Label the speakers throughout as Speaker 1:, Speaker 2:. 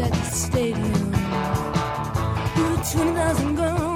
Speaker 1: At the stadium? Who 20,000 girls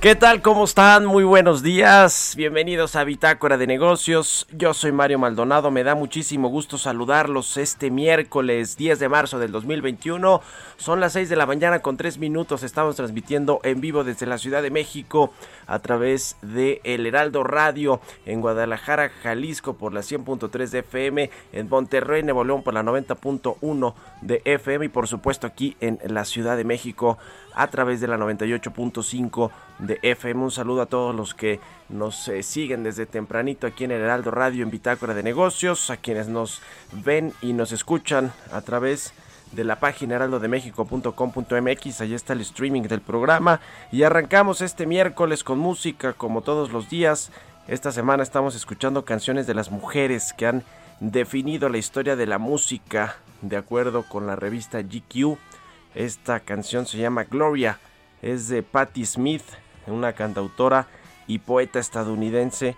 Speaker 2: ¿Qué tal? ¿Cómo están? Muy buenos días. Bienvenidos a Bitácora de Negocios. Yo soy Mario Maldonado. Me da muchísimo gusto saludarlos este miércoles 10 de marzo del 2021. Son las 6 de la mañana con 3 minutos. Estamos transmitiendo en vivo desde la Ciudad de México a través de El Heraldo Radio en Guadalajara, Jalisco por la 100.3 de FM, en Monterrey, Nuevo León por la 90.1 de FM y por supuesto aquí en la Ciudad de México a través de la 98.5 de FM. Un saludo a todos los que nos eh, siguen desde tempranito aquí en el Heraldo Radio en Bitácora de Negocios, a quienes nos ven y nos escuchan a través de la página heraldodemexico.com.mx, ahí está el streaming del programa y arrancamos este miércoles con música como todos los días. Esta semana estamos escuchando canciones de las mujeres que han definido la historia de la música de acuerdo con la revista GQ. Esta canción se llama Gloria, es de Patti Smith, una cantautora y poeta estadounidense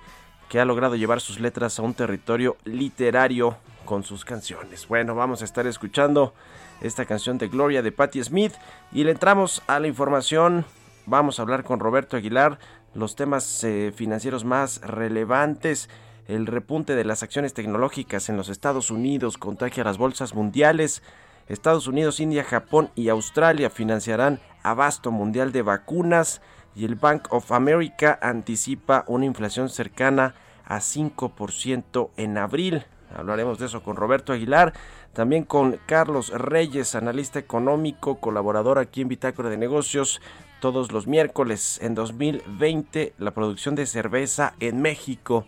Speaker 2: que ha logrado llevar sus letras a un territorio literario con sus canciones. Bueno, vamos a estar escuchando esta canción de Gloria de Patti Smith y le entramos a la información. Vamos a hablar con Roberto Aguilar los temas eh, financieros más relevantes. El repunte de las acciones tecnológicas en los Estados Unidos contagia las bolsas mundiales. Estados Unidos, India, Japón y Australia financiarán abasto mundial de vacunas y el Bank of America anticipa una inflación cercana a 5% en abril. Hablaremos de eso con Roberto Aguilar, también con Carlos Reyes, analista económico, colaborador aquí en Bitácora de Negocios, todos los miércoles. En 2020, la producción de cerveza en México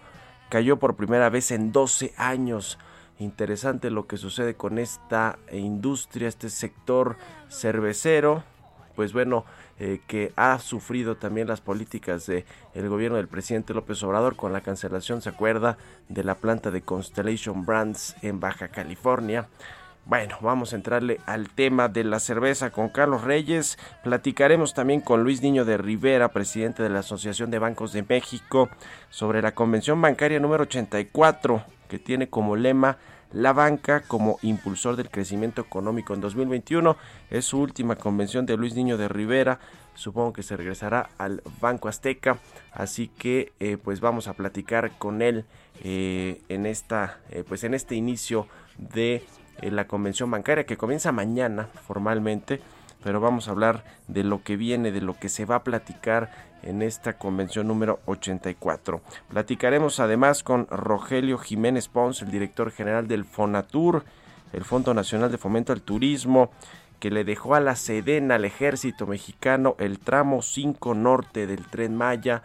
Speaker 2: cayó por primera vez en 12 años. Interesante lo que sucede con esta industria, este sector cervecero. Pues bueno, eh, que ha sufrido también las políticas del el gobierno del presidente López Obrador con la cancelación, se acuerda, de la planta de Constellation Brands en Baja California. Bueno, vamos a entrarle al tema de la cerveza con Carlos Reyes. Platicaremos también con Luis Niño de Rivera, presidente de la Asociación de Bancos de México, sobre la Convención Bancaria número 84, que tiene como lema la banca como impulsor del crecimiento económico en 2021. Es su última convención de Luis Niño de Rivera. Supongo que se regresará al Banco Azteca. Así que eh, pues vamos a platicar con él eh, en esta eh, pues en este inicio de la convención bancaria que comienza mañana formalmente. Pero vamos a hablar de lo que viene, de lo que se va a platicar en esta convención número 84. Platicaremos además con Rogelio Jiménez Pons, el director general del Fonatur, el Fondo Nacional de Fomento al Turismo, que le dejó a la Sedena, al ejército mexicano, el tramo 5 norte del tren Maya,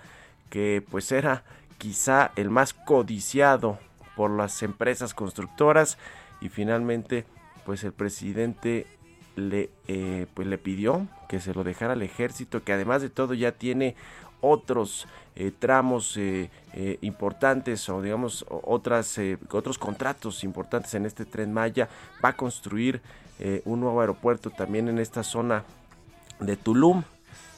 Speaker 2: que pues era quizá el más codiciado por las empresas constructoras y finalmente pues el presidente le, eh, pues le pidió que se lo dejara al ejército, que además de todo ya tiene otros eh, tramos eh, importantes o digamos otras otros contratos importantes en este tren Maya. Va a construir un nuevo aeropuerto también en esta zona de Tulum.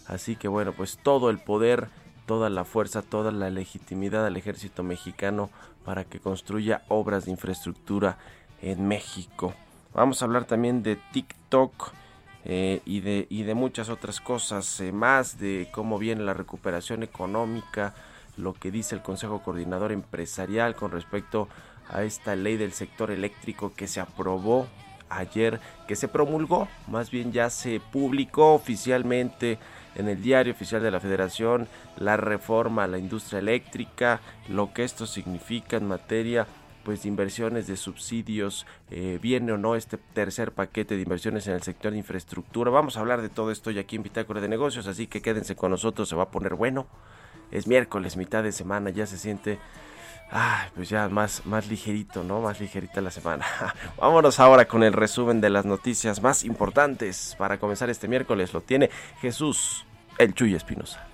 Speaker 2: Así que bueno pues todo el poder toda la fuerza toda la legitimidad al ejército mexicano para que construya obras de infraestructura en México. Vamos a hablar también de TikTok eh, y, de, y de muchas otras cosas eh, más, de cómo viene la recuperación económica, lo que dice el Consejo Coordinador Empresarial con respecto a esta ley del sector eléctrico que se aprobó ayer, que se promulgó, más bien ya se publicó oficialmente en el diario oficial de la Federación la reforma a la industria eléctrica, lo que esto significa en materia pues de inversiones de subsidios, eh, viene o no este tercer paquete de inversiones en el sector de infraestructura. Vamos a hablar de todo esto ya aquí en Bitácora de Negocios, así que quédense con nosotros, se va a poner bueno. Es miércoles, mitad de semana, ya se siente, pues ya más, más ligerito, ¿no? Más ligerita la semana. Vámonos ahora con el resumen de las noticias más importantes para comenzar este miércoles. Lo tiene Jesús, el Chuy Espinosa.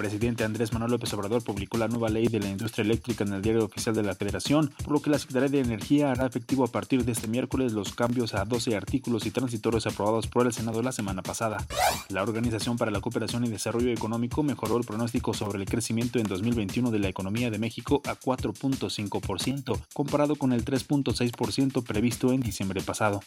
Speaker 3: Presidente Andrés Manuel López Obrador publicó la nueva ley de la industria eléctrica en el diario oficial de la Federación, por lo que la Secretaría de Energía hará efectivo a partir de este miércoles los cambios a 12 artículos y transitorios aprobados por el Senado la semana pasada. La Organización para la Cooperación y Desarrollo Económico mejoró el pronóstico sobre el crecimiento en 2021 de la economía de México a 4.5%, comparado con el 3.6% previsto en diciembre pasado.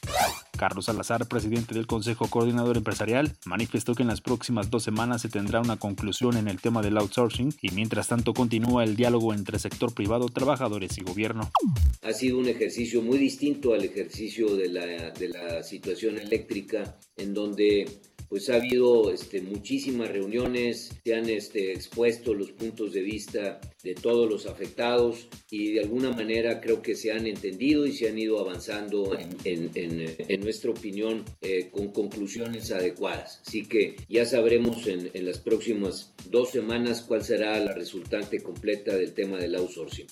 Speaker 3: Carlos Salazar, presidente del Consejo Coordinador Empresarial, manifestó que en las próximas dos semanas se tendrá una conclusión en el tema del outsourcing y mientras tanto continúa el diálogo entre sector privado, trabajadores y gobierno.
Speaker 4: Ha sido un ejercicio muy distinto al ejercicio de la, de la situación eléctrica, en donde pues ha habido este, muchísimas reuniones, se han este, expuesto los puntos de vista de todos los afectados y de alguna manera creo que se han entendido y se han ido avanzando en, en, nuestra opinión eh, con conclusiones adecuadas. Así que ya sabremos en, en las próximas dos semanas cuál será la resultante completa del tema del outsourcing.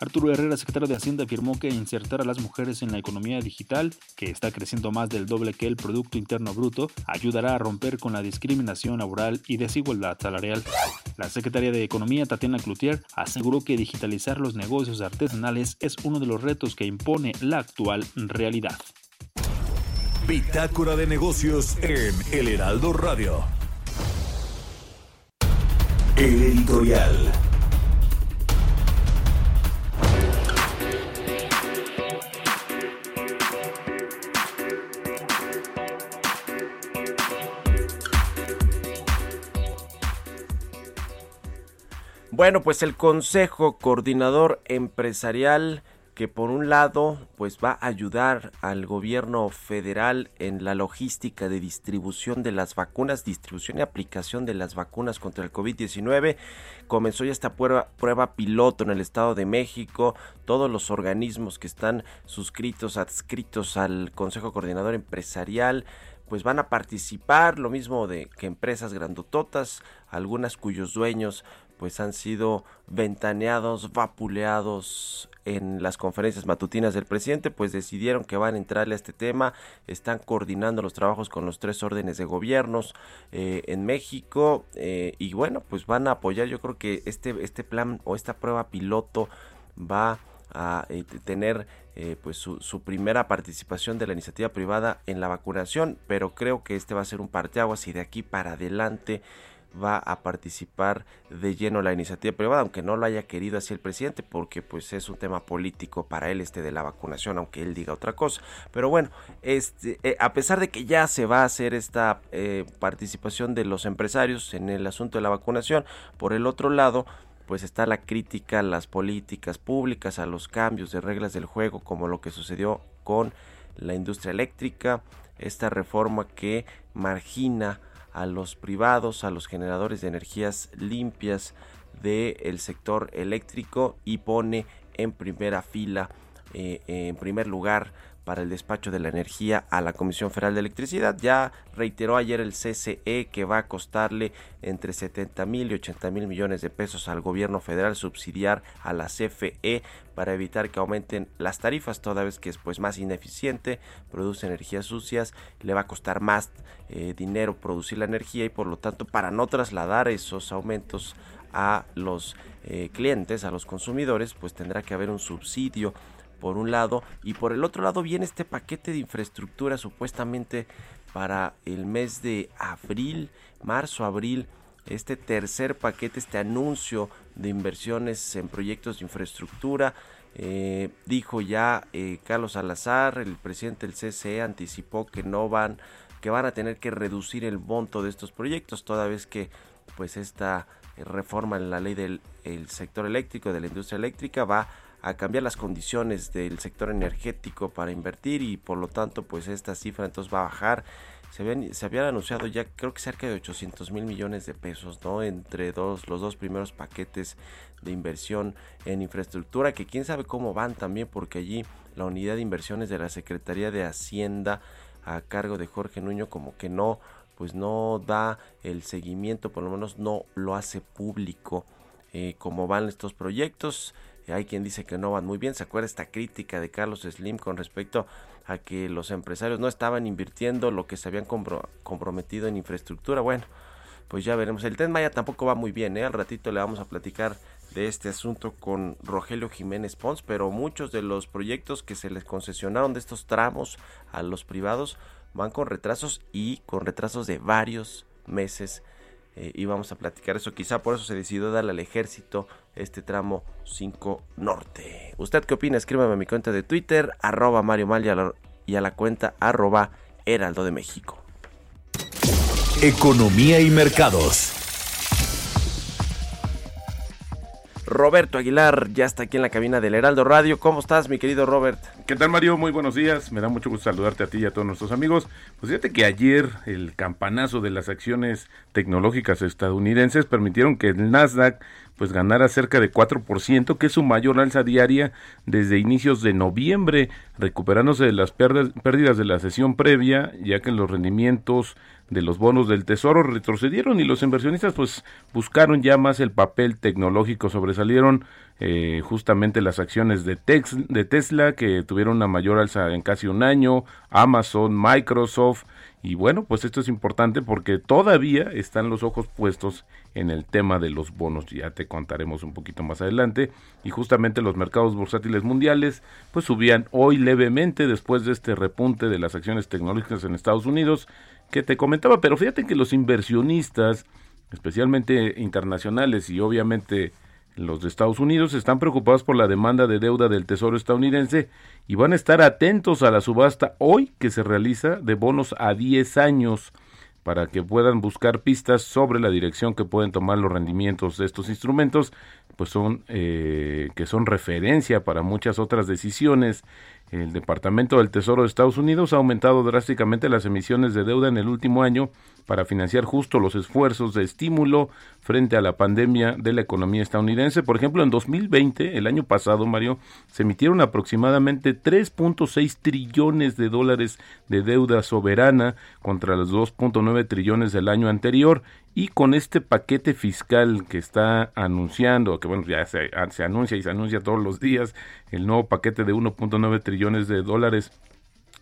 Speaker 3: Arturo Herrera, secretario de Hacienda, afirmó que insertar a las mujeres en la economía digital, que está creciendo más del doble que el Producto Interno Bruto, ayudará a romper con la discriminación laboral y desigualdad salarial. La secretaria de Economía, Tatiana Cloutier, aseguró que digitalizar los negocios artesanales es uno de los retos que impone la actual realidad.
Speaker 5: Bitácora de negocios en El Heraldo Radio. El editorial.
Speaker 2: Bueno, pues el Consejo Coordinador Empresarial que por un lado pues va a ayudar al gobierno federal en la logística de distribución de las vacunas, distribución y aplicación de las vacunas contra el COVID-19. Comenzó ya esta prueba, prueba piloto en el Estado de México. Todos los organismos que están suscritos, adscritos al Consejo Coordinador Empresarial pues van a participar, lo mismo de que empresas grandototas, algunas cuyos dueños pues han sido ventaneados, vapuleados en las conferencias matutinas del presidente, pues decidieron que van a entrarle a este tema, están coordinando los trabajos con los tres órdenes de gobiernos eh, en México eh, y bueno, pues van a apoyar, yo creo que este, este plan o esta prueba piloto va a eh, tener pues su, su, primera participación de la iniciativa privada en la vacunación, pero creo que este va a ser un parteaguas y de aquí para adelante va a participar de lleno la iniciativa privada, aunque no lo haya querido así el presidente, porque pues es un tema político para él este de la vacunación, aunque él diga otra cosa. Pero bueno, este, eh, a pesar de que ya se va a hacer esta eh, participación de los empresarios en el asunto de la vacunación, por el otro lado, pues está la crítica a las políticas públicas, a los cambios de reglas del juego, como lo que sucedió con la industria eléctrica, esta reforma que margina a los privados, a los generadores de energías limpias del sector eléctrico y pone en primera fila, eh, en primer lugar, para el despacho de la energía a la Comisión Federal de Electricidad. Ya reiteró ayer el CCE que va a costarle entre 70 mil y 80 mil millones de pesos al gobierno federal subsidiar a la CFE para evitar que aumenten las tarifas toda vez que es pues más ineficiente, produce energías sucias, le va a costar más eh, dinero producir la energía y por lo tanto para no trasladar esos aumentos a los eh, clientes, a los consumidores, pues tendrá que haber un subsidio por un lado y por el otro lado viene este paquete de infraestructura supuestamente para el mes de abril, marzo, abril, este tercer paquete, este anuncio de inversiones en proyectos de infraestructura. Eh, dijo ya eh, Carlos Salazar, el presidente del CCE, anticipó que no van, que van a tener que reducir el monto de estos proyectos, toda vez que pues esta reforma en la ley del el sector eléctrico, de la industria eléctrica, va a cambiar las condiciones del sector energético para invertir y por lo tanto pues esta cifra entonces va a bajar. Se habían, anunciado ya creo que cerca de 800 mil millones de pesos, ¿no? Entre los dos primeros paquetes de inversión en infraestructura, que quién sabe cómo van también, porque allí la unidad de inversiones de la Secretaría de Hacienda a cargo de Jorge Nuño como que no, pues no da el seguimiento, por lo menos no lo hace público eh, cómo van estos proyectos. Hay quien dice que no van muy bien. ¿Se acuerda esta crítica de Carlos Slim con respecto a que los empresarios no estaban invirtiendo lo que se habían compro comprometido en infraestructura? Bueno, pues ya veremos. El Tren Maya tampoco va muy bien. ¿eh? Al ratito le vamos a platicar de este asunto con Rogelio Jiménez Pons, pero muchos de los proyectos que se les concesionaron de estos tramos a los privados van con retrasos y con retrasos de varios meses eh, y vamos a platicar eso. Quizá por eso se decidió darle al ejército este tramo 5 norte. ¿Usted qué opina? Escríbame a mi cuenta de Twitter, arroba Mario Mal y a la, y a la cuenta arroba Heraldo de México.
Speaker 5: Economía y mercados.
Speaker 2: Roberto Aguilar ya está aquí en la cabina del Heraldo Radio. ¿Cómo estás, mi querido Robert?
Speaker 6: ¿Qué tal, Mario? Muy buenos días. Me da mucho gusto saludarte a ti y a todos nuestros amigos. Pues fíjate que ayer el campanazo de las acciones tecnológicas estadounidenses permitieron que el Nasdaq pues ganara cerca de 4%, que es su mayor alza diaria desde inicios de noviembre, recuperándose de las pérdidas de la sesión previa, ya que los rendimientos de los bonos del tesoro retrocedieron y los inversionistas pues buscaron ya más el papel tecnológico, sobresalieron eh, justamente las acciones de, Tex, de Tesla que tuvieron una mayor alza en casi un año, Amazon, Microsoft y bueno, pues esto es importante porque todavía están los ojos puestos en el tema de los bonos, ya te contaremos un poquito más adelante, y justamente los mercados bursátiles mundiales pues subían hoy levemente después de este repunte de las acciones tecnológicas en Estados Unidos que te comentaba, pero fíjate que los inversionistas, especialmente internacionales y obviamente los de Estados Unidos, están preocupados por la demanda de deuda del Tesoro estadounidense y van a estar atentos a la subasta hoy que se realiza de bonos a 10 años para que puedan buscar pistas sobre la dirección que pueden tomar los rendimientos de estos instrumentos, pues son eh, que son referencia para muchas otras decisiones el Departamento del Tesoro de Estados Unidos ha aumentado drásticamente las emisiones de deuda en el último año para financiar justo los esfuerzos de estímulo frente a la pandemia de la economía estadounidense. Por ejemplo, en 2020, el año pasado, Mario, se emitieron aproximadamente 3.6 trillones de dólares de deuda soberana contra los 2.9 trillones del año anterior y con este paquete fiscal que está anunciando, que bueno, ya se, se, anuncia y se anuncia todos los días, el nuevo paquete de 1.9 trillones de dólares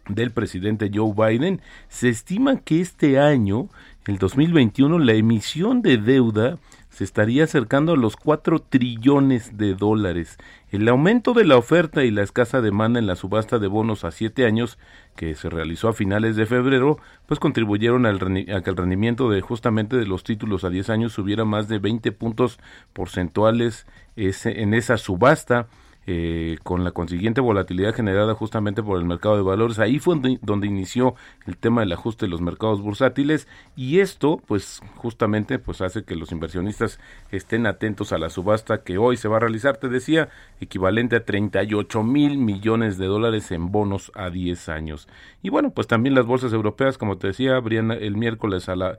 Speaker 6: del presidente Joe Biden, se estima que este año, el 2021, la emisión de deuda se estaría acercando a los 4 trillones de dólares. El aumento de la oferta y la escasa demanda en la subasta de bonos a 7 años que se realizó a finales de febrero, pues contribuyeron al a que el rendimiento de justamente de los títulos a 10 años subiera más de 20 puntos porcentuales ese, en esa subasta eh, con la consiguiente volatilidad generada justamente por el mercado de valores. Ahí fue donde, donde, inició el tema del ajuste de los mercados bursátiles y esto pues justamente pues hace que los inversionistas estén atentos a la subasta que hoy se va a realizar, te decía, equivalente a 38 mil millones de dólares en bonos a 10 años. Y bueno, pues también las bolsas europeas, como te decía, abrían el miércoles a la...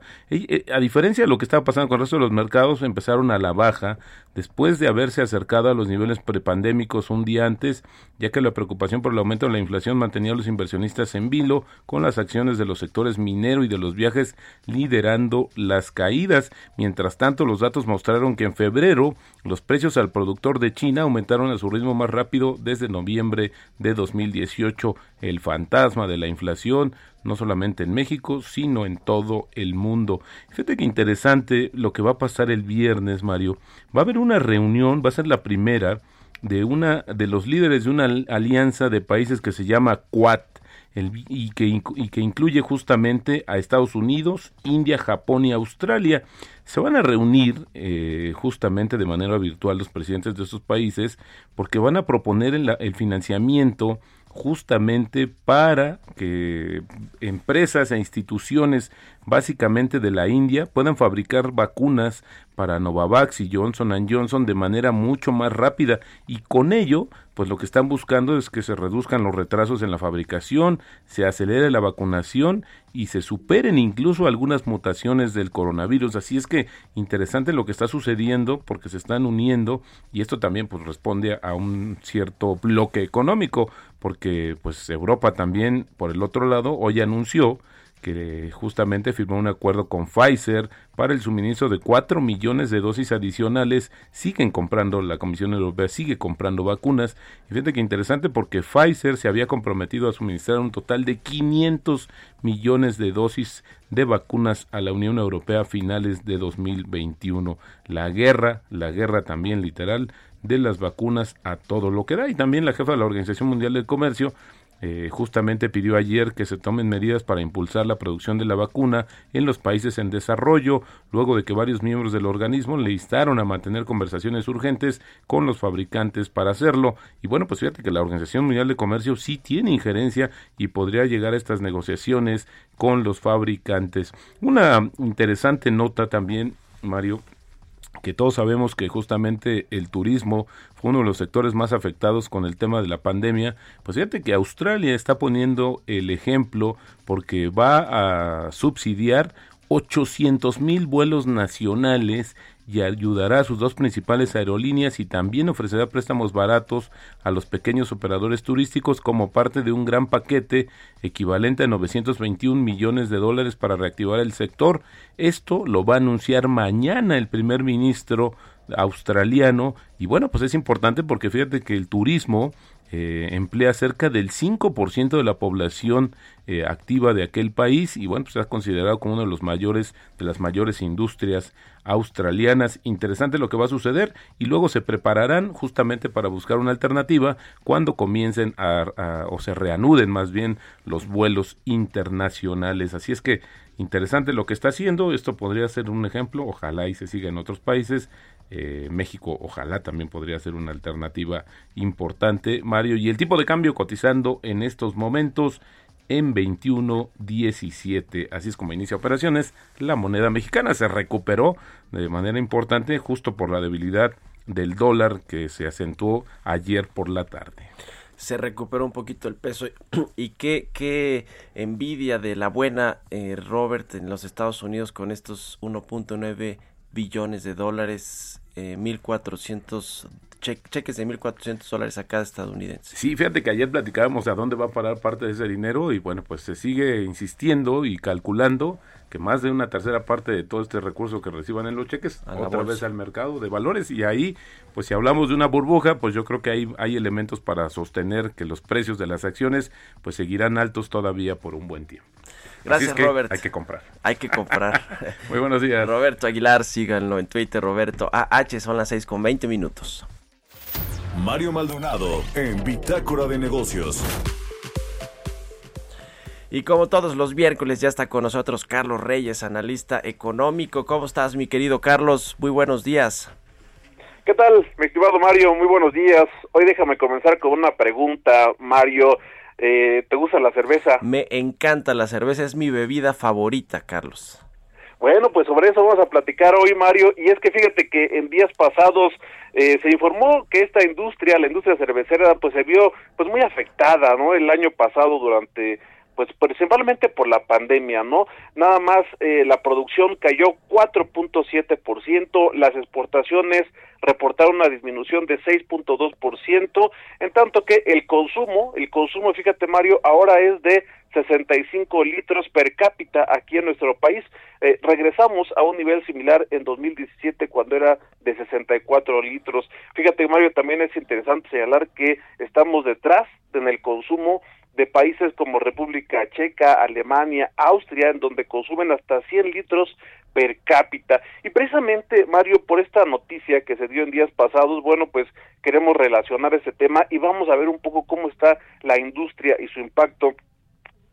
Speaker 6: A diferencia de lo que estaba pasando con el resto de los mercados, empezaron a la baja después de haberse acercado a los niveles prepandémicos un día antes, ya que la preocupación por el aumento de la inflación mantenía a los inversionistas en vilo, con las acciones de los sectores minero y de los viajes liderando las caídas. Mientras tanto, los datos mostraron que en febrero los precios al productor de China aumentaron a su ritmo más rápido desde noviembre de 2018. El fantasma de la inflación no solamente en México, sino en todo el mundo. Fíjate que interesante lo que va a pasar el viernes, Mario. Va a haber una reunión, va a ser la primera de una de los líderes de una alianza de países que se llama Quad y, que, incluye justamente a Estados Unidos, India, Japón y Australia. Se van a reunir eh, justamente de manera virtual los presidentes de esos países porque van a proponer el financiamiento justamente para que empresas e instituciones básicamente de la India puedan fabricar vacunas para Novavax y Johnson Johnson de manera mucho más rápida y con ello pues lo que están buscando es que se reduzcan los retrasos en la fabricación, se acelere la vacunación y se superen incluso algunas mutaciones del coronavirus. Así es que interesante lo que está sucediendo porque se están uniendo y esto también pues responde a un cierto bloque económico porque pues Europa también por el otro lado hoy anunció que justamente firmó un acuerdo con Pfizer para el suministro de 4 millones de dosis adicionales. Siguen comprando, la Comisión Europea sigue comprando vacunas. Y fíjate que interesante porque Pfizer se había comprometido a suministrar un total de 500 millones de dosis de vacunas a la Unión Europea a finales de 2021. La guerra, la guerra también literal de las vacunas a todo lo que da. Y también la jefa de la Organización Mundial del Comercio eh, justamente pidió ayer que se tomen medidas para impulsar la producción de la vacuna en los países en desarrollo, luego de que varios miembros del organismo le instaron a mantener conversaciones urgentes con los fabricantes para hacerlo. Y bueno, pues fíjate que la Organización Mundial de Comercio sí tiene injerencia y podría llegar a estas negociaciones con los fabricantes. Una interesante nota también, Mario, que todos sabemos que justamente el turismo fue uno de los sectores más afectados con el tema de la pandemia, pues fíjate que Australia está poniendo el ejemplo porque va a subsidiar 800 mil vuelos nacionales y ayudará a sus dos principales aerolíneas y también ofrecerá préstamos baratos a los pequeños operadores turísticos como parte de un gran paquete equivalente a 921 millones de dólares para reactivar el sector. Esto lo va a anunciar mañana el primer ministro australiano y bueno pues es importante porque fíjate que el turismo eh, emplea cerca del 5% de la población eh, activa de aquel país y bueno, pues está considerado como uno de los mayores, de las mayores industrias australianas. Interesante lo que va a suceder y luego se prepararán justamente para buscar una alternativa cuando comiencen a, o se reanuden más bien los vuelos internacionales. Así es que interesante lo que está haciendo. Esto podría ser un ejemplo. Ojalá y se siga en otros países. Eh, México ojalá también podría ser una alternativa importante, Mario. Y el tipo de cambio cotizando en estos momentos en 21.17. Así es como inicia operaciones. La moneda mexicana se recuperó de manera importante justo por la debilidad del dólar que se acentuó ayer por la tarde.
Speaker 2: Se recuperó un poquito el peso y qué, qué envidia de la buena eh, Robert en los Estados Unidos con estos 1.9 billones de dólares, eh, 1.400 cheques de 1.400 dólares a cada estadounidense.
Speaker 6: Sí, fíjate que ayer platicábamos a dónde va a parar parte de ese dinero y bueno, pues se sigue insistiendo y calculando que más de una tercera parte de todo este recurso que reciban en los cheques otra
Speaker 2: bolsa.
Speaker 6: vez al mercado de valores y ahí, pues si hablamos de una burbuja, pues yo creo que hay, hay elementos para sostener que los precios de las acciones pues seguirán altos todavía por un buen tiempo. Así
Speaker 2: Gracias,
Speaker 6: es que
Speaker 2: Robert.
Speaker 6: Hay que comprar.
Speaker 2: Hay que comprar.
Speaker 6: Muy buenos días.
Speaker 2: Roberto Aguilar, síganlo en Twitter, Roberto AH, son las 6 con 20 minutos.
Speaker 5: Mario Maldonado en Bitácora de Negocios.
Speaker 2: Y como todos los miércoles ya está con nosotros Carlos Reyes, analista económico. ¿Cómo estás, mi querido Carlos? Muy buenos días.
Speaker 7: ¿Qué tal, mi estimado Mario? Muy buenos días. Hoy déjame comenzar con una pregunta, Mario. Eh, ¿Te gusta la cerveza?
Speaker 2: Me encanta la cerveza, es mi bebida favorita, Carlos.
Speaker 7: Bueno, pues sobre eso vamos a platicar hoy, Mario. Y es que fíjate que en días pasados eh, se informó que esta industria, la industria cervecera, pues se vio pues muy afectada, ¿no? El año pasado durante pues principalmente por la pandemia, ¿no? Nada más eh, la producción cayó 4.7%, las exportaciones reportaron una disminución de 6.2%, en tanto que el consumo, el consumo, fíjate Mario, ahora es de 65 litros per cápita aquí en nuestro país. Eh, regresamos a un nivel similar en 2017 cuando era de 64 litros. Fíjate Mario, también es interesante señalar que estamos detrás en el consumo de países como República Checa, Alemania, Austria, en donde consumen hasta 100 litros per cápita. Y precisamente, Mario, por esta noticia que se dio en días pasados, bueno, pues queremos relacionar ese tema y vamos a ver un poco cómo está la industria y su impacto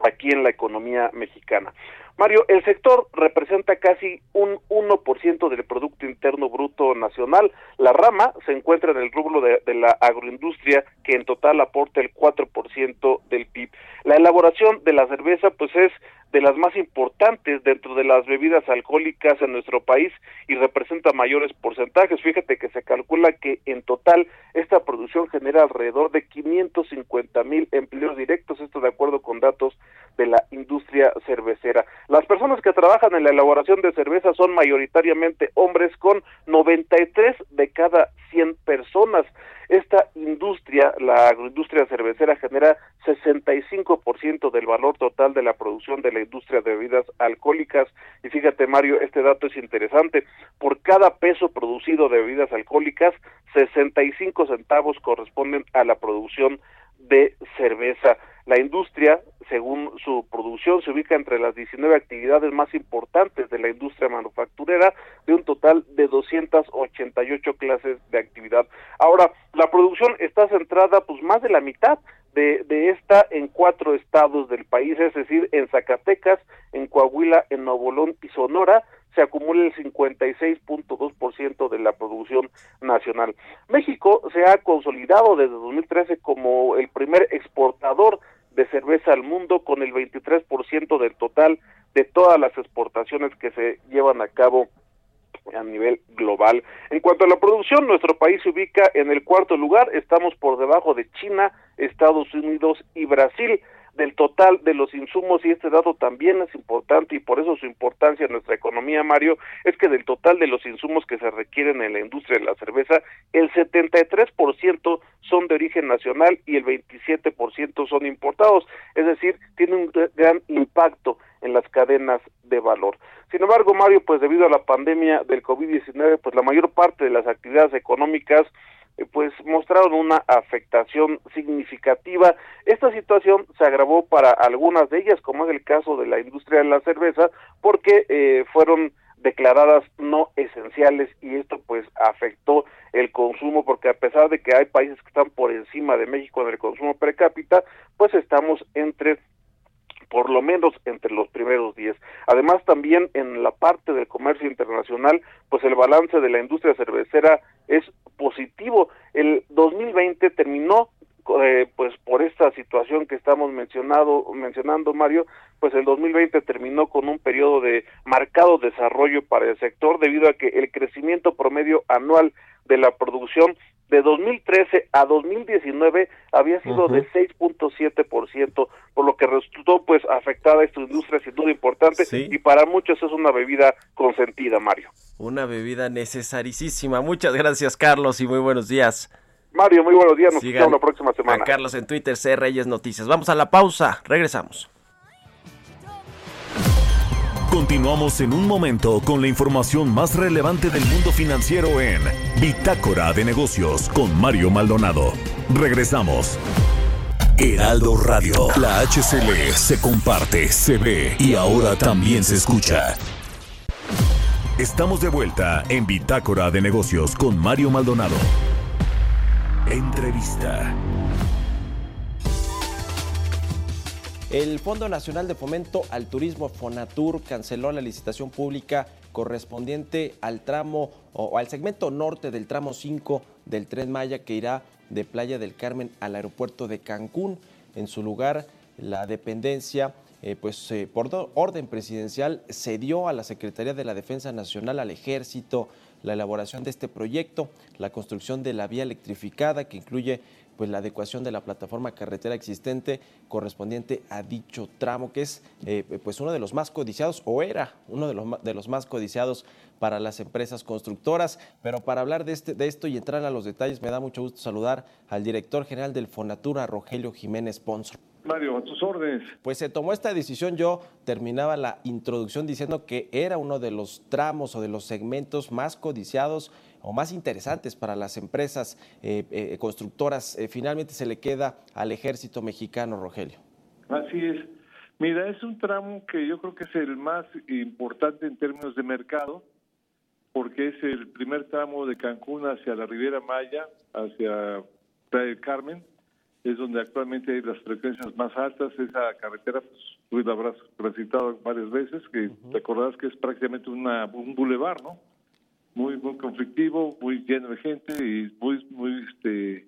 Speaker 7: aquí en la economía mexicana. Mario, el sector representa casi un 1% del Producto Interno Bruto Nacional. La rama se encuentra en el rubro de, de, la agroindustria, que en total aporta el 4% del PIB. La elaboración de la cerveza, pues es de las más importantes dentro de las bebidas alcohólicas en nuestro país y representa mayores porcentajes. Fíjate que se calcula que en total esta producción genera alrededor de 550 mil empleos directos, esto de acuerdo con datos de la industria cervecera. Las personas que trabajan en la elaboración de cerveza son mayoritariamente hombres con 93 de cada 100 personas. Esta industria, la agroindustria cervecera, genera 65% del valor total de la producción de la industria de bebidas alcohólicas. Y fíjate, Mario, este dato es interesante. Por cada peso producido de bebidas alcohólicas, 65 centavos corresponden a la producción de cerveza. La industria, según su producción, se ubica entre las 19 actividades más importantes de la industria manufacturera, de un total de 288 clases de actividad. Ahora, la producción está centrada, pues, más de la mitad de, de esta en cuatro estados del país, es decir, en Zacatecas, en Coahuila, en Nuevo León y Sonora, se acumula el 56.2% de la producción nacional. México se ha consolidado desde 2013 como el primer exportador de cerveza al mundo con el 23% del total de todas las exportaciones que se llevan a cabo a nivel global. En cuanto a la producción, nuestro país se ubica en el cuarto lugar, estamos por debajo de China, Estados Unidos y Brasil del total de los insumos y este dato también es importante y por eso su importancia en nuestra economía, Mario, es que del total de los insumos que se requieren en la industria de la cerveza, el 73% son de origen nacional y el 27% son importados, es decir, tiene un gran impacto en las cadenas de valor. Sin embargo, Mario, pues debido a la pandemia del COVID-19, pues la mayor parte de las actividades económicas pues mostraron una afectación significativa. Esta situación se agravó para algunas de ellas, como es el caso de la industria de la cerveza, porque eh, fueron declaradas no esenciales y esto pues afectó el consumo porque a pesar de que hay países que están por encima de México en el consumo per cápita, pues estamos entre por lo menos entre los primeros 10. Además, también en la parte del comercio internacional, pues el balance de la industria cervecera es positivo. El 2020 terminó eh, pues por esta situación que estamos mencionado mencionando Mario, pues el 2020 terminó con un periodo de marcado desarrollo para el sector debido a que el crecimiento promedio anual de la producción de 2013 a 2019 había sido uh -huh. de 6.7%, por lo que resultó pues afectada esta industria sin duda importante sí. y para muchos es una bebida consentida, Mario.
Speaker 2: Una bebida necesarísima. Muchas gracias, Carlos, y muy buenos días.
Speaker 7: Mario, muy buenos días, nos vemos la próxima semana.
Speaker 2: A Carlos en Twitter, C. Reyes Noticias. Vamos a la pausa, regresamos.
Speaker 5: Continuamos en un momento con la información más relevante del mundo financiero en Bitácora de Negocios con Mario Maldonado. Regresamos. Heraldo Radio, la HCL se comparte, se ve y ahora también se escucha. Estamos de vuelta en Bitácora de Negocios con Mario Maldonado. Entrevista.
Speaker 2: El Fondo Nacional de Fomento al Turismo Fonatur canceló la licitación pública correspondiente al tramo o al segmento norte del tramo 5 del Tren Maya que irá de Playa del Carmen al aeropuerto de Cancún. En su lugar, la dependencia, eh, pues eh, por orden presidencial, cedió a la Secretaría de la Defensa Nacional, al Ejército, la elaboración de este proyecto, la construcción de la vía electrificada que incluye pues la adecuación de la plataforma carretera existente correspondiente a dicho tramo, que es eh, pues uno de los más codiciados, o era uno de los, de los más codiciados para las empresas constructoras. Pero para hablar de, este, de esto y entrar a los detalles, me da mucho gusto saludar al director general del Fonatura, Rogelio Jiménez Ponzo.
Speaker 8: Mario, a tus órdenes.
Speaker 2: Pues se tomó esta decisión. Yo terminaba la introducción diciendo que era uno de los tramos o de los segmentos más codiciados o más interesantes para las empresas eh, eh, constructoras. Eh, finalmente se le queda al ejército mexicano, Rogelio.
Speaker 8: Así es. Mira, es un tramo que yo creo que es el más importante en términos de mercado, porque es el primer tramo de Cancún hacia la Riviera Maya, hacia Playa del Carmen, es donde actualmente hay las frecuencias más altas. Esa carretera, pues tú la habrás transitado varias veces, que te acordarás que es prácticamente una, un bulevar, ¿no? Muy, muy conflictivo, muy lleno de gente y muy, muy, este,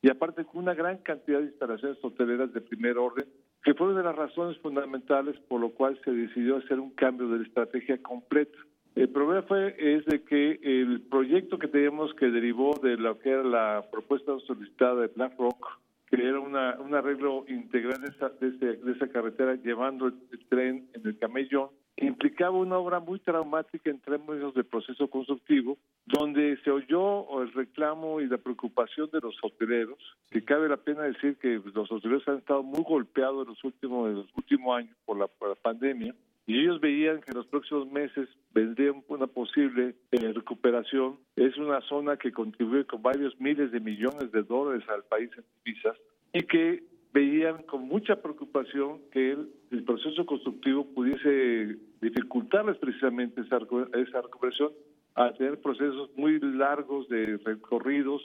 Speaker 8: y aparte con una gran cantidad de instalaciones hoteleras de primer orden, que fue una de las razones fundamentales por lo cual se decidió hacer un cambio de la estrategia completa. El problema fue es de que el proyecto que teníamos que derivó de lo que era la propuesta solicitada de BlackRock, que era una, un arreglo integral de esa, de, ese- de esa carretera llevando el, el tren en el camellón, implicaba una obra muy traumática en términos de proceso constructivo, donde se oyó el reclamo y la preocupación de los hoteleros, que cabe la pena decir que los hoteleros han estado muy golpeados en los últimos, en los últimos años por la, por la pandemia, y ellos veían que en los próximos meses vendría una posible eh, recuperación. Es una zona que contribuye con varios miles de millones de dólares al país en divisas y que veían con mucha preocupación que el, proceso constructivo pudiese dificultarles precisamente esa, esa recuperación a tener procesos muy largos de recorridos,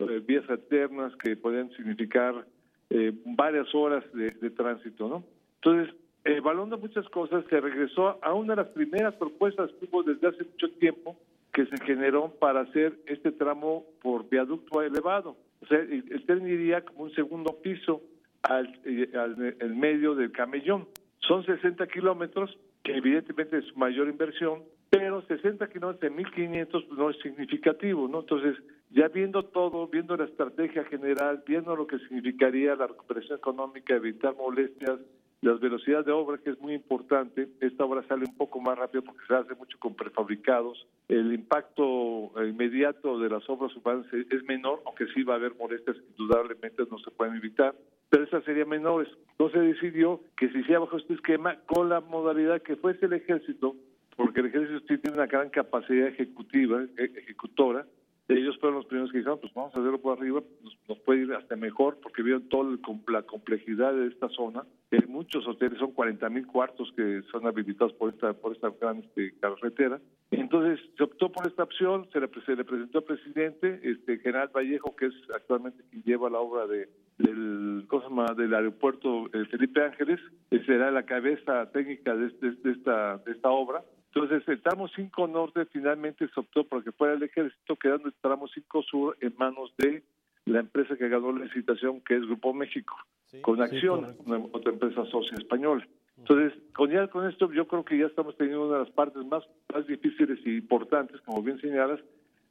Speaker 8: eh, vías alternas que podían significar eh, varias horas de, de tránsito, ¿no? Entonces, evaluando muchas cosas, se regresó a una de las primeras propuestas que hubo desde hace mucho tiempo que se generó para hacer este tramo por viaducto elevado. O sea, el, iría como un segundo piso al, eh, al- medio del camellón. Son 60 kilómetros, que evidentemente es mayor inversión, pero 60 kilómetros de 1.500 pues, no es significativo, ¿no? Entonces, ya viendo todo, viendo la estrategia general, viendo lo que significaría la recuperación económica, evitar molestias, las velocidades de obra, que es muy importante, esta obra sale un poco más rápido porque se hace mucho con prefabricados, el impacto eh, inmediato de las obras urbanas es menor, aunque sí va a haber molestias indudablemente no se pueden evitar, pero esas serían menores. Entonces decidió que se hiciera bajo este esquema con la modalidad que fuese el ejército, porque el ejército sí tiene una gran capacidad ejecutiva, e- ejecutora, ellos fueron los primeros que dijeron, pues vamos a hacerlo por arriba, nos, nos puede ir hasta mejor, porque vieron toda la complejidad de esta zona. Hay muchos hoteles, son 40 mil cuartos que son habilitados por esta por esta gran este, carretera. Entonces se optó por esta opción, se le, se le presentó al presidente, este general Vallejo, que es actualmente quien lleva la obra de del, ¿cómo se llama? del aeropuerto eh, Felipe Ángeles, será la cabeza técnica de, de esta, de esta obra. Entonces, el tramo 5 norte finalmente se optó por que fuera el ejército, quedando el tramo 5 sur en manos de la empresa que ganó la licitación, que es Grupo México, con Acción, una, otra empresa socia española. Entonces, con, ya con esto yo creo que ya estamos teniendo una de las partes más, más difíciles y importantes, como bien señalas,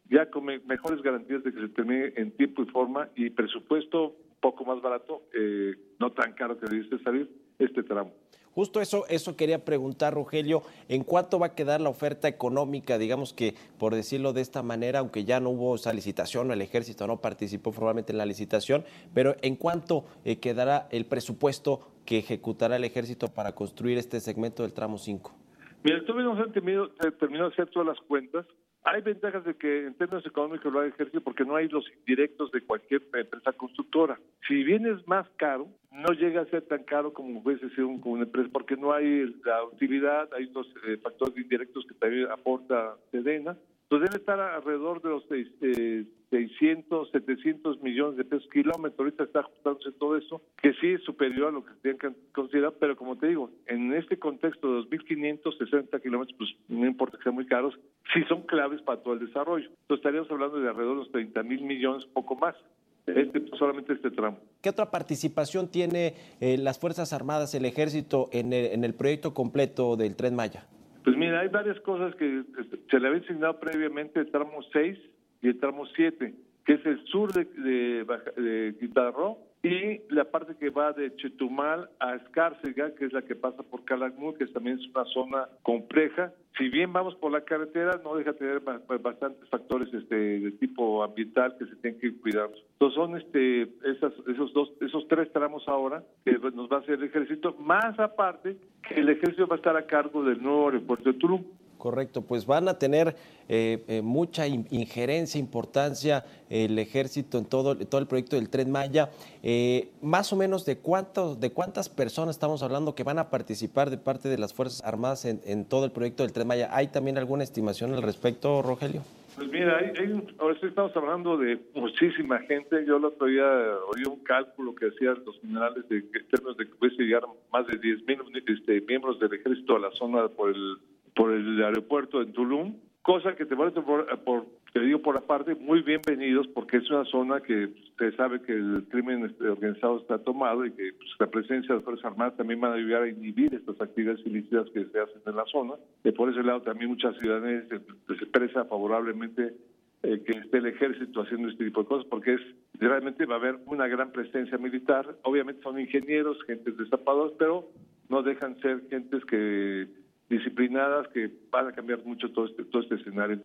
Speaker 8: ya con me- mejores garantías de que se termine en tiempo y forma y presupuesto un poco más barato, eh, no tan caro que debiese salir este tramo.
Speaker 2: Justo eso, eso quería preguntar, Rogelio, ¿en cuánto va a quedar la oferta económica? Digamos que, por decirlo de esta manera, aunque ya no hubo esa licitación, el ejército no participó formalmente en la licitación, pero ¿en cuánto eh, quedará el presupuesto que ejecutará el ejército para construir este segmento del tramo 5?
Speaker 8: Mira, terminado, eh, terminado de hacer todas las cuentas. Hay ventajas de que en términos económicos lo ejército porque no hay los indirectos de cualquier empresa constructora. Si bien es más caro, no llega a ser tan caro como hubiese sido un- como una empresa porque no hay la utilidad, hay los eh, factores indirectos que también aporta Sedena. Entonces debe estar alrededor de los seis- eh, 600, 700 millones de pesos kilómetros. Ahorita está ajustándose todo eso, que sí es superior a lo que se tiene que considerar, pero como te digo, en este contexto de 2.560 kilómetros, pues no importa que sean muy caros, sí son claves para todo el desarrollo. Entonces estaríamos hablando de alrededor de los 30 mil millones, poco más, este, solamente este tramo.
Speaker 2: ¿Qué otra participación tiene eh, las Fuerzas Armadas, el ejército, en el, en el proyecto completo del Tren Maya?
Speaker 8: Mira, hay varias cosas que este, se le había asignado previamente el tramo 6 y el tramo 7. que es el sur de, de, de Quintana Roo, y la parte que va de Chetumal a Escárcega, que es la que pasa por Calakmul, que también es una zona compleja. Si bien vamos por la carretera, no deja de tener ba- ba- bastantes factores este, de tipo ambiental que se tienen que ir cuidando. Entonces son este, esas, esos dos, esos tres tramos ahora que nos va a hacer el ejército, más aparte el ejército va a estar a cargo del nuevo aeropuerto de Tulum.
Speaker 2: Correcto, pues van a tener eh, eh, mucha in- injerencia, importancia el ejército en todo, todo el proyecto del Tren Maya. Eh, más o menos de cuántos, de cuántas personas estamos hablando que van a participar de parte de las Fuerzas Armadas en, todo el proyecto del Tren Maya. ¿Hay también alguna estimación al respecto, Rogelio?
Speaker 8: Pues mira, hay, hay ahora sí estamos hablando de muchísima gente. Yo el otro día oí un cálculo que hacían los generales de en de que puede llegar más de 10 mil este, miembros del ejército a la zona por el por el aeropuerto en Tulum, cosa que te parece por, te digo por aparte muy bienvenidos porque es una zona que se sabe que el crimen este, organizado está tomado y que pues, la presencia de las fuerzas armadas también van a ayudar a inhibir estas actividades ilícitas que se hacen en la zona. Y por ese lado también muchas ciudadanas se, se expresa favorablemente eh, que esté el ejército haciendo este tipo de cosas, porque es realmente va a haber una gran presencia militar. Obviamente son ingenieros, gentes destapados, pero no dejan ser gentes que disciplinadas que van a cambiar mucho todo este, todo este escenario.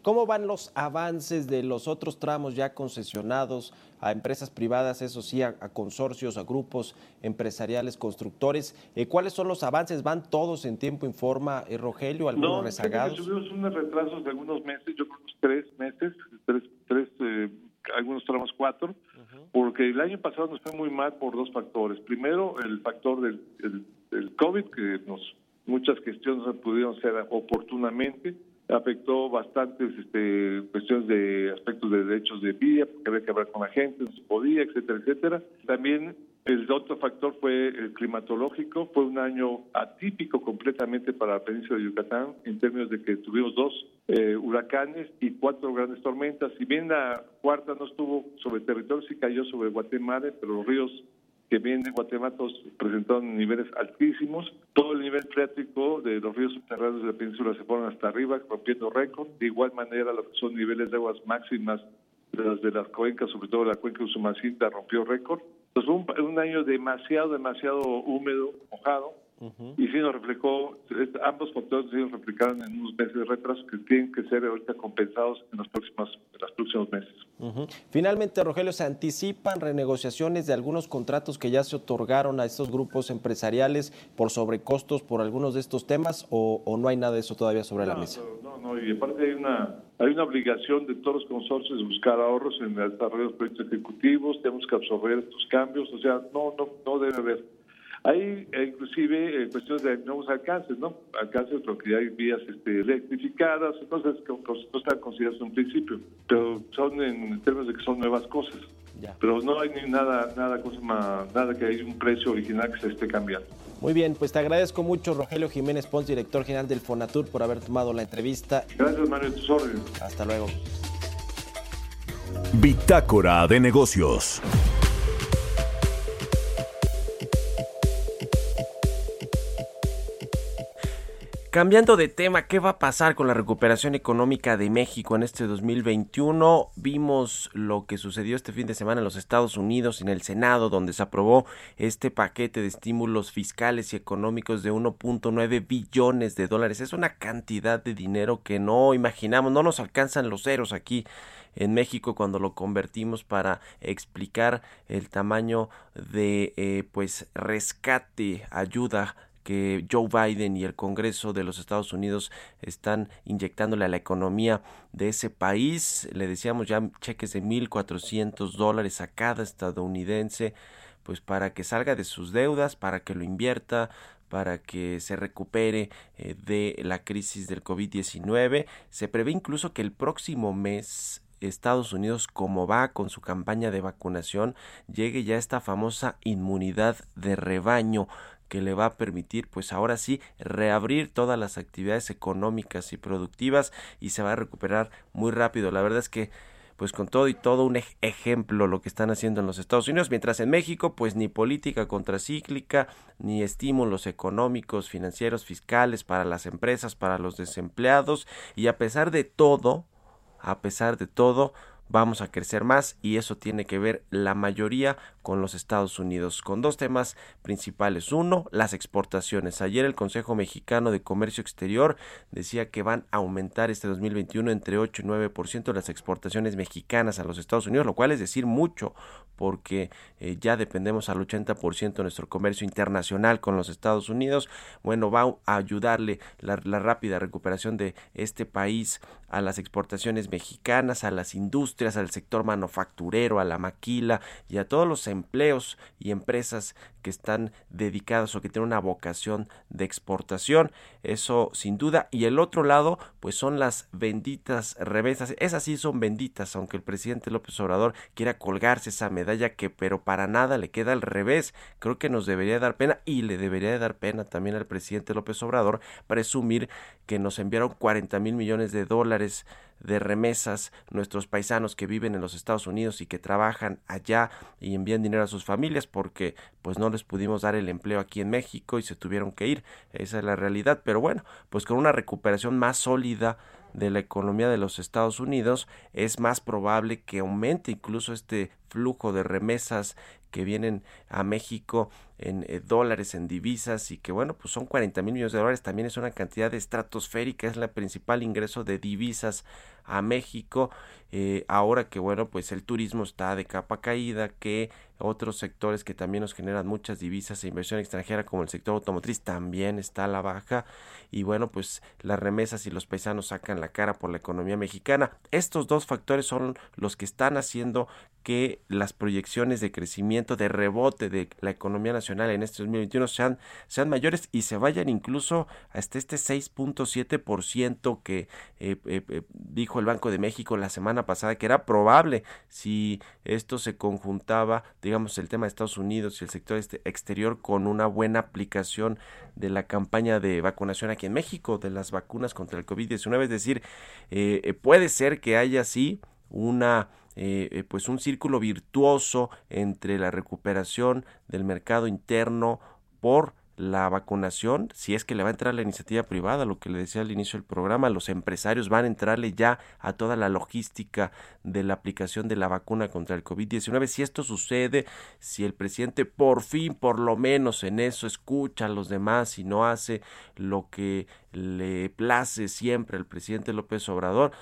Speaker 2: ¿Cómo van los avances de los otros tramos ya concesionados a empresas privadas, eso sí, a, a consorcios, a grupos empresariales, constructores? Eh, ¿Cuáles son los avances? ¿Van todos en tiempo en forma, eh, Rogelio? ¿Algunos
Speaker 8: No,
Speaker 2: rezagados?
Speaker 8: tuvimos unos retrasos de algunos meses, yo creo unos tres meses, tres, tres eh, algunos tramos cuatro, porque el año pasado nos fue muy mal por dos factores. Primero, el factor del, el- del COVID, que nos muchas cuestiones pudieron ser oportunamente, afectó bastantes este, cuestiones de aspectos de derechos de vía, porque había que hablar con la gente, no se podía, etcétera, etcétera. También el otro factor fue el climatológico, fue un año atípico completamente para la península de Yucatán, en términos de que tuvimos dos eh, huracanes y cuatro grandes tormentas. Si bien la cuarta no estuvo sobre territorio, sí cayó sobre Guatemala, pero los ríos que vienen de Guatemala presentaron niveles altísimos. Todo el nivel freático de los ríos subterráneos de la península se fueron hasta arriba, rompiendo récord. De igual manera, lo que son niveles de aguas máximas las de las cuencas, sobre todo la cuenca Usumacinta, rompió récord. Entonces fue un, un año demasiado, demasiado húmedo, mojado, y sí nos reflejó, ambos sí nos reflejaron en unos meses de retraso que tienen que ser ahorita compensados en los próximos, en los próximos meses.
Speaker 2: Ujú. Finalmente, Rogelio, ¿se anticipan renegociaciones de algunos contratos que ya se otorgaron a estos grupos empresariales por sobrecostos por algunos de estos temas o, o no hay nada de eso todavía sobre la
Speaker 8: No,
Speaker 2: mesa?
Speaker 8: No, no, y aparte hay una, hay una obligación de todos los consorcios de buscar ahorros en el desarrollo de los proyectos ejecutivos, tenemos que absorber estos cambios, o sea, no, no, no debe haber. Hay eh, inclusive eh, cuestiones de nuevos alcances, ¿no? Alcances porque ya hay vías este, electrificadas, cosas que que no están consideradas en un principio, pero son en términos de que son nuevas cosas.
Speaker 2: Ya.
Speaker 8: Pero no hay ni nada, nada, cosa más, nada que hay un precio original que se esté cambiando.
Speaker 2: Muy bien, pues te agradezco mucho, Rogelio Jiménez Pons, director general del Fonatur, por haber tomado la entrevista.
Speaker 8: Gracias, Mario, tus órdenes.
Speaker 2: Hasta luego.
Speaker 5: Bitácora de negocios.
Speaker 2: Cambiando de tema, ¿qué va a pasar con la recuperación económica de México en este 2021? Vimos lo que sucedió este fin de semana en los Estados Unidos, en el Senado, donde se aprobó este paquete de estímulos fiscales y económicos de 1.9 billones de dólares. Es una cantidad de dinero que no imaginamos, no nos alcanzan los ceros aquí en México cuando lo convertimos para explicar el tamaño de eh, pues rescate, ayuda que Joe Biden y el Congreso de los Estados Unidos están inyectándole a la economía de ese país. Le decíamos ya cheques de 1.400 dólares a cada estadounidense, pues para que salga de sus deudas, para que lo invierta, para que se recupere eh, de la crisis del COVID-19. Se prevé incluso que el próximo mes Estados Unidos, como va con su campaña de vacunación, llegue ya esta famosa inmunidad de rebaño que le va a permitir pues ahora sí reabrir todas las actividades económicas y productivas y se va a recuperar muy rápido. La verdad es que pues con todo y todo un ej ejemplo lo que están haciendo en los Estados Unidos, mientras en México pues ni política contracíclica, ni estímulos económicos, financieros, fiscales para las empresas, para los desempleados y a pesar de todo, a pesar de todo, vamos a crecer más y eso tiene que ver la mayoría con los Estados Unidos, con dos temas principales. Uno, las exportaciones. Ayer el Consejo Mexicano de Comercio Exterior decía que van a aumentar este 2021 entre 8 y 9% las exportaciones mexicanas a los Estados Unidos, lo cual es decir mucho porque eh, ya dependemos al 80% de nuestro comercio internacional con los Estados Unidos. Bueno, va a ayudarle la, la rápida recuperación de este país a las exportaciones mexicanas, a las industrias, al sector manufacturero, a la maquila y a todos los empleos y empresas que están dedicados o que tienen una vocación de exportación. Eso sin duda. Y el otro lado, pues son las benditas remesas. Esas sí son benditas, aunque el presidente López Obrador quiera colgarse esa medalla que pero para nada le queda al revés. Creo que nos debería dar pena y le debería dar pena también al presidente López Obrador presumir que nos enviaron 40 mil millones de dólares de remesas nuestros paisanos que viven en los Estados Unidos y que trabajan allá y envían dinero a sus familias porque pues no les pudimos dar el empleo aquí en México y se tuvieron que ir. Esa es la realidad. Pero bueno, pues con una recuperación más sólida de la economía de los Estados Unidos es más probable que aumente incluso este flujo de remesas que vienen a México en eh, dólares, en divisas y que bueno, pues son 40 mil millones de dólares, también es una cantidad estratosférica, es la principal ingreso de divisas a México, eh, ahora que bueno, pues el turismo está de capa caída, que otros sectores que también nos generan muchas divisas e inversión extranjera como el sector automotriz también está a la baja y bueno, pues las remesas y los paisanos sacan la cara por la economía mexicana. Estos dos factores son los que están haciendo que las proyecciones de crecimiento, de rebote de la economía nacional en este 2021 sean, sean mayores y se vayan incluso hasta este 6.7% que eh, eh, eh, dijo el Banco de México la semana pasada que era probable si esto se conjuntaba, digamos, el tema de Estados Unidos y el sector este exterior con una buena aplicación de la campaña de vacunación aquí en México, de las vacunas contra el COVID-19. Es decir, puede ser que haya así una eh, eh, pues un círculo virtuoso entre la recuperación del mercado interno por la vacunación, si es que le va a entrar la iniciativa privada, lo que le decía al inicio del programa, los empresarios van a entrarle ya a toda la logística de la aplicación de la vacuna contra el COVID-19. Si esto sucede, si el presidente por fin, por lo menos en eso, escucha a los demás y no hace lo que le place siempre al presidente López Obrador,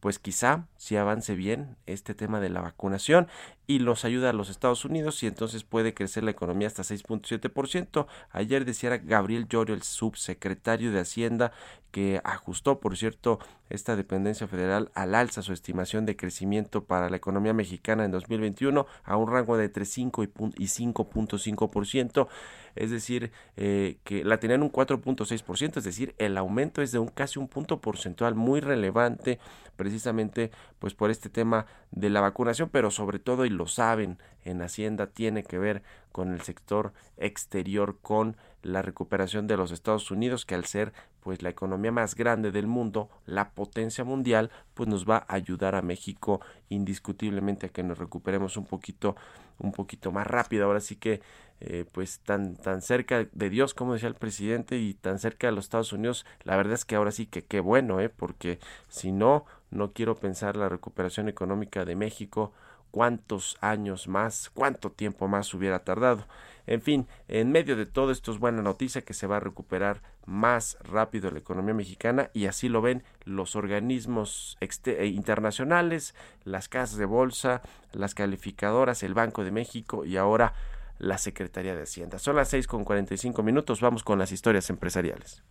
Speaker 2: pues quizá si avance bien este tema de la vacunación y los ayuda a los Estados Unidos y entonces puede crecer la economía hasta 6.7%. Ayer decía Gabriel Llorio, el subsecretario de Hacienda, que ajustó, por cierto, esta dependencia federal al alza su estimación de crecimiento para la economía mexicana en 2021 a un rango de entre 5 y 5.5%, es decir, eh, que la tenían un 4.6%, es decir, el aumento es de un casi un punto porcentual muy relevante, precisamente pues por este tema de la vacunación, pero sobre todo, y lo saben en Hacienda, tiene que ver con el sector exterior, con la recuperación de los Estados Unidos, que al ser pues la economía más grande del mundo, la potencia mundial, pues nos va a ayudar a México indiscutiblemente a que nos recuperemos un poquito, un poquito más rápido. Ahora sí que eh, pues tan, tan cerca de Dios, como decía el presidente, y tan cerca de los Estados Unidos, la verdad es que ahora sí que qué bueno, ¿eh? porque si no, no quiero pensar la recuperación económica de México, cuántos años más, cuánto tiempo más hubiera tardado. En fin, en medio de todo esto es buena noticia que se va a recuperar más rápido la economía mexicana y así lo ven los organismos eh, internacionales, las casas de bolsa, las calificadoras, el Banco de México y ahora la Secretaría de Hacienda. Son las 6 con 45 minutos, vamos con las historias empresariales.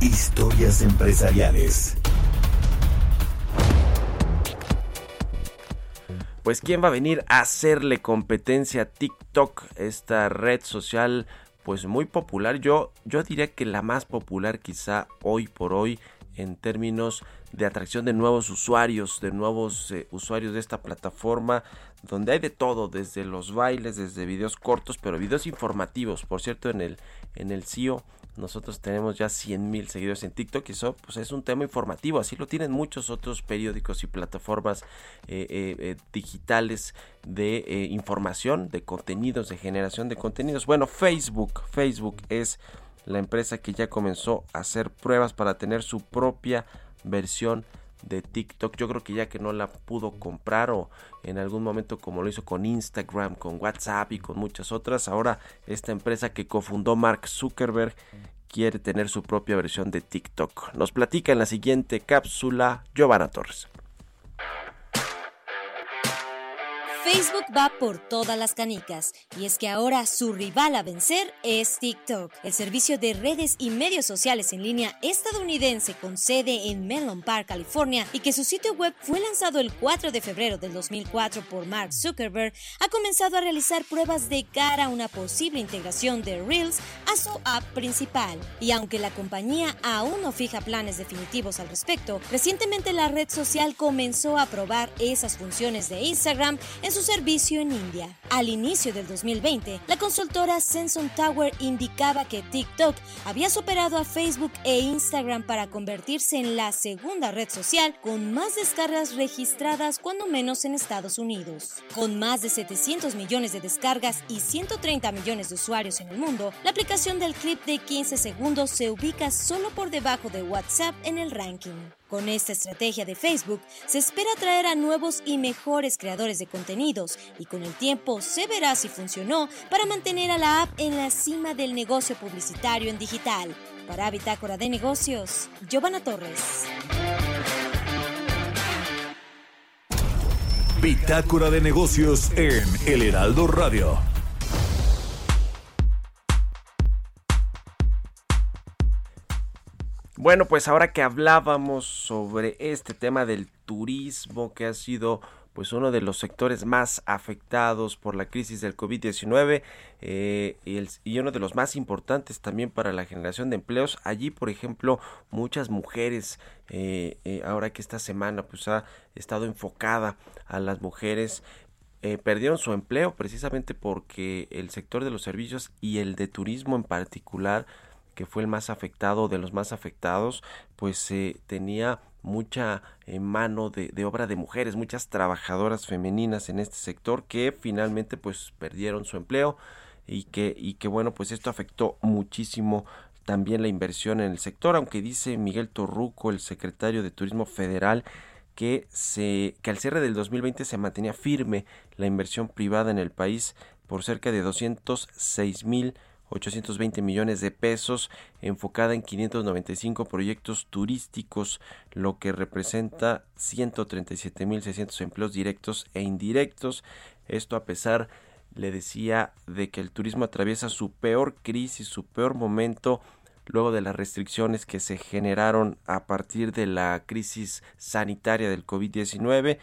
Speaker 5: Historias empresariales.
Speaker 2: Pues quién va a venir a hacerle competencia a TikTok, esta red social pues muy popular. Yo yo diría que la más popular quizá hoy por hoy en términos de atracción de nuevos usuarios, de nuevos eh, usuarios de esta plataforma, donde hay de todo, desde los bailes, desde videos cortos, pero videos informativos. Por cierto, en el en el CIO nosotros tenemos ya 100 mil seguidores en TikTok y eso pues es un tema informativo. Así lo tienen muchos otros periódicos y plataformas eh, eh, eh, digitales de información, de contenidos, de generación de contenidos. Bueno, Facebook, Facebook es la empresa que ya comenzó a hacer pruebas para tener su propia versión de TikTok. Yo creo que ya que no la pudo comprar o en algún momento como lo hizo con Instagram, con WhatsApp y con muchas otras, ahora esta empresa que cofundó Mark Zuckerberg quiere tener su propia versión de TikTok. Nos platica en la siguiente cápsula Giovanna Torres.
Speaker 9: Facebook va por todas las canicas y es que ahora su rival a vencer es TikTok, el servicio de redes y medios sociales en línea estadounidense con sede en Menlo Park, California y que su sitio web fue lanzado el 4 de febrero del 2004 por Mark Zuckerberg, ha comenzado a realizar pruebas de cara a una posible integración de Reels a su app principal. Y aunque la compañía aún no fija planes definitivos al respecto, recientemente la red social comenzó a probar esas funciones de Instagram en su servicio en India. Al inicio del 2020, la consultora Senson Tower indicaba que TikTok había superado a Facebook e Instagram para convertirse en la segunda red social con más descargas registradas cuando menos en Estados Unidos. Con más de 700 millones de descargas y 130 millones de usuarios en el mundo, la aplicación del clip de 15 segundos se ubica solo por debajo de WhatsApp en el ranking. Con esta estrategia de Facebook, se espera atraer a nuevos y mejores creadores de contenidos y con el tiempo se verá si funcionó para mantener a la app en la cima del negocio publicitario en digital. Para Bitácora de Negocios, Giovanna Torres.
Speaker 5: Bitácora de negocios en El Heraldo Radio.
Speaker 2: Bueno, pues ahora que hablábamos sobre este tema del turismo que ha sido pues uno de los sectores más afectados por la crisis del COVID-19 eh, y, uno de los más importantes también para la generación de empleos. Allí, por ejemplo, muchas mujeres, eh, eh, ahora que esta semana pues ha estado enfocada a las mujeres eh, perdieron su empleo precisamente porque el sector de los servicios y el de turismo en particular que fue el más afectado de los más afectados pues eh, tenía mucha eh, mano de, de obra de mujeres muchas trabajadoras femeninas en este sector que finalmente pues perdieron su empleo y que y que bueno pues esto afectó muchísimo también la inversión en el sector aunque dice Miguel Torruco el secretario de Turismo Federal que se que al cierre del 2020 se mantenía firme la inversión privada en el país por cerca de 206 mil 820 millones de pesos enfocada en 595 proyectos turísticos lo que representa 137 mil 600 empleos directos e indirectos esto a pesar le decía de que el turismo atraviesa su peor crisis su peor momento luego de las restricciones que se generaron a partir de la crisis sanitaria del COVID-19.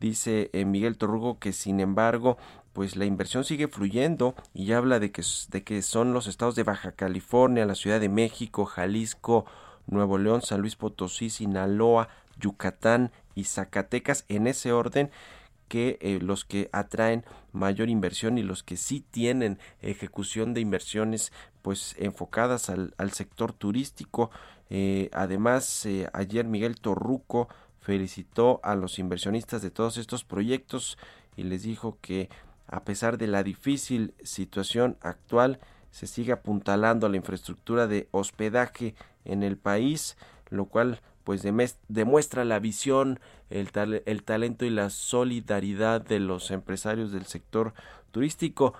Speaker 2: Dice eh, Miguel Torrugo que sin embargo, pues la inversión sigue fluyendo y habla de que, de que son los estados de Baja California, la Ciudad de México, Jalisco, Nuevo León, San Luis Potosí, Sinaloa, Yucatán y Zacatecas en ese orden que eh, los que atraen mayor inversión y los que sí tienen ejecución de inversiones pues enfocadas al, al sector turístico. Eh, además, eh, ayer Miguel Torruco felicitó a los inversionistas de todos estos proyectos y les dijo que a pesar de la difícil situación actual, se sigue apuntalando la infraestructura de hospedaje en el país, lo cual pues demuestra la visión, el talento y la solidaridad de los empresarios del sector turístico.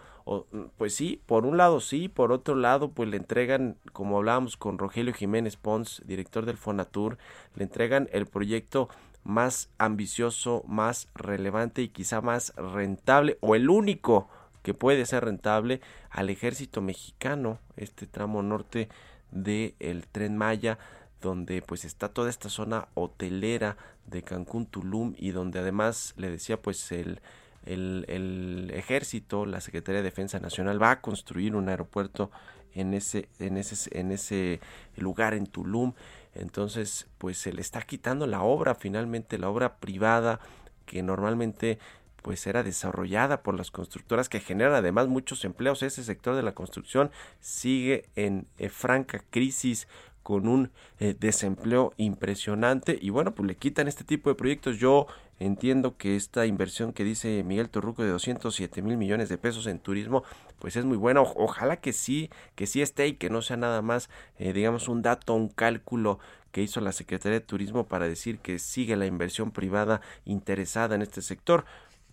Speaker 2: Pues sí, por un lado sí, por otro lado pues le entregan, como hablábamos con Rogelio Jiménez Pons, director del Fonatur, le entregan el proyecto más ambicioso, más relevante y quizá más rentable o el único que puede ser rentable al ejército mexicano, este tramo norte del el tren Maya, donde pues está toda esta zona hotelera de Cancún, Tulum y donde además le decía pues el, el, ejército, la Secretaría de Defensa Nacional va a construir un aeropuerto en ese, en ese, en ese lugar en Tulum. Entonces, pues se le está quitando la obra, finalmente la obra privada que normalmente pues era desarrollada por las constructoras que generan además muchos empleos. Ese sector de la construcción sigue en eh, franca crisis con un eh, desempleo impresionante y bueno pues le quitan este tipo de proyectos yo entiendo que esta inversión que dice Miguel Torruco de 207 mil millones de pesos en turismo pues es muy buena. Ojalá que sí que sí esté y que no sea nada más eh, digamos un dato un cálculo que hizo la Secretaría de Turismo para decir que sigue la inversión privada interesada en este sector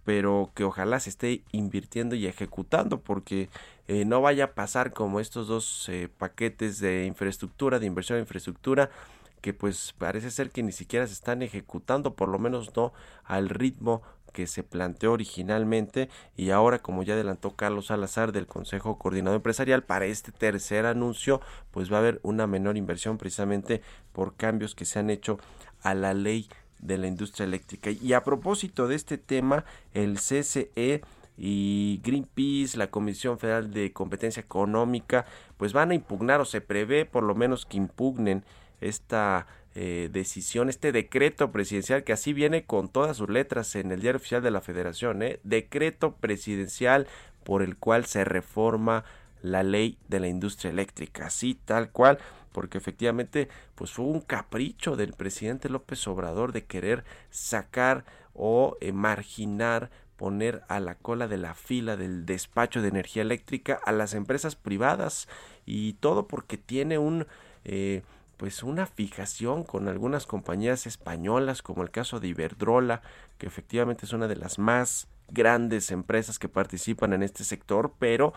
Speaker 2: pero que ojalá se esté invirtiendo y ejecutando porque eh, no vaya a pasar como estos dos eh, paquetes de infraestructura, de inversión en infraestructura, que pues parece ser que ni siquiera se están ejecutando, por lo menos no al ritmo que se planteó originalmente y ahora como ya adelantó Carlos Salazar del Consejo Coordinador Empresarial para este tercer anuncio pues va a haber una menor inversión precisamente por cambios que se han hecho a la ley de la industria eléctrica. Y a propósito de este tema, el CCE y Greenpeace, la Comisión Federal de Competencia Económica, pues van a impugnar o se prevé por lo menos que impugnen esta eh, decisión, este decreto presidencial que así viene con todas sus letras en el diario oficial de la Federación, ¿eh? decreto presidencial por el cual se reforma la ley de la industria eléctrica, así tal cual porque efectivamente pues fue un capricho del presidente López Obrador de querer sacar o eh, marginar poner a la cola de la fila del despacho de energía eléctrica a las empresas privadas y todo porque tiene un eh, pues una fijación con algunas compañías españolas como el caso de Iberdrola que efectivamente es una de las más grandes empresas que participan en este sector pero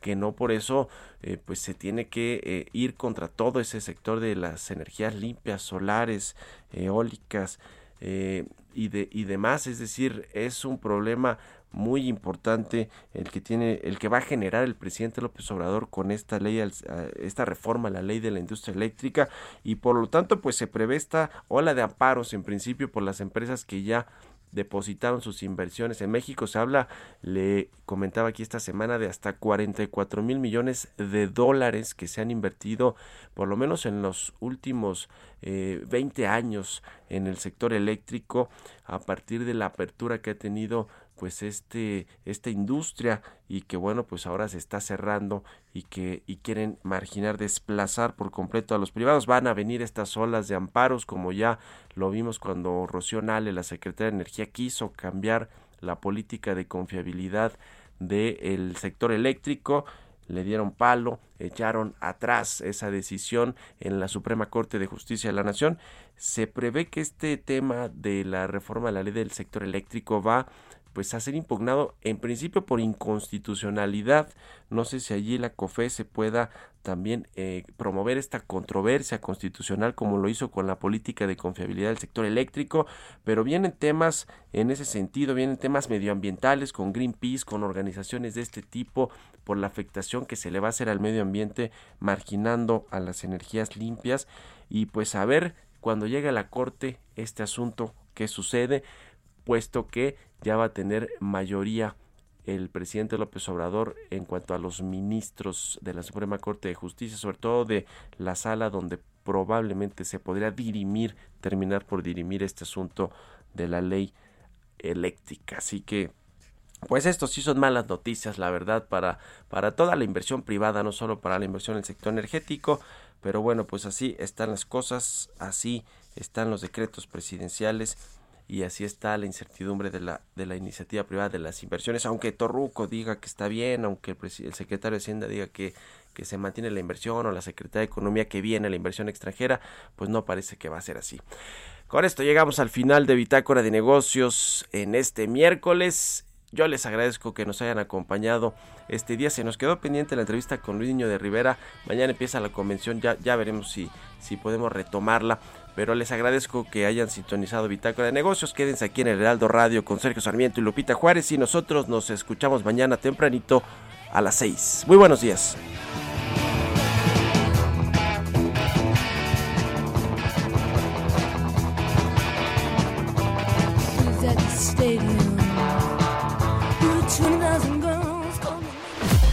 Speaker 2: que no por eso eh, pues se tiene que eh, ir contra todo ese sector de las energías limpias, solares, eólicas eh, y, de, y demás. Es decir, es un problema muy importante el que tiene el que va a generar el presidente López Obrador con esta ley esta reforma a la ley de la industria eléctrica y por lo tanto pues se prevé esta ola de amparos en principio por las empresas que ya depositaron sus inversiones. En México se habla, le comentaba aquí esta semana, de hasta 44 mil millones de dólares que se han invertido, por lo menos en los últimos eh, 20 años en el sector eléctrico, a partir de la apertura que ha tenido pues este esta industria y que bueno pues ahora se está cerrando y que y quieren marginar desplazar por completo a los privados van a venir estas olas de amparos como ya lo vimos cuando Rocío Nale la secretaria de energía quiso cambiar la política de confiabilidad del sector eléctrico le dieron palo, echaron atrás esa decisión en la Suprema Corte de Justicia de la Nación. Se prevé que este tema de la reforma de la ley del sector eléctrico va pues a ser impugnado en principio por inconstitucionalidad. No sé si allí la COFE se pueda también eh, promover esta controversia constitucional como lo hizo con la política de confiabilidad del sector eléctrico, pero vienen temas en ese sentido, vienen temas medioambientales con Greenpeace, con organizaciones de este tipo por la afectación que se le va a hacer al medio ambiente marginando a las energías limpias y pues a ver cuando llegue a la corte este asunto qué sucede puesto que ya va a tener mayoría el presidente López Obrador en cuanto a los ministros de la Suprema Corte de Justicia, sobre todo de la sala donde probablemente se podría dirimir, terminar por dirimir este asunto de la ley eléctrica. Así que pues esto sí son malas noticias, la verdad, para, para toda la inversión privada, no solo para la inversión en el sector energético, pero bueno, pues así están las cosas, así están los decretos presidenciales y así está la incertidumbre de la, de la iniciativa privada de las inversiones, aunque Torruco diga que está bien, aunque el, el secretario de Hacienda diga que, que se mantiene la inversión o la secretaria de Economía que viene la inversión extranjera, pues no parece que va a ser así. Con esto llegamos al final de Bitácora de Negocios en este miércoles. Yo les agradezco que nos hayan acompañado este día. Se nos quedó pendiente la entrevista con Luis Niño de Rivera. Mañana empieza la convención, ya, ya veremos si, si podemos retomarla pero les agradezco que hayan sintonizado Bitácora de Negocios. Quédense aquí en el Heraldo Radio con Sergio Sarmiento y Lupita Juárez y nosotros nos escuchamos mañana tempranito a las 6. Muy buenos días.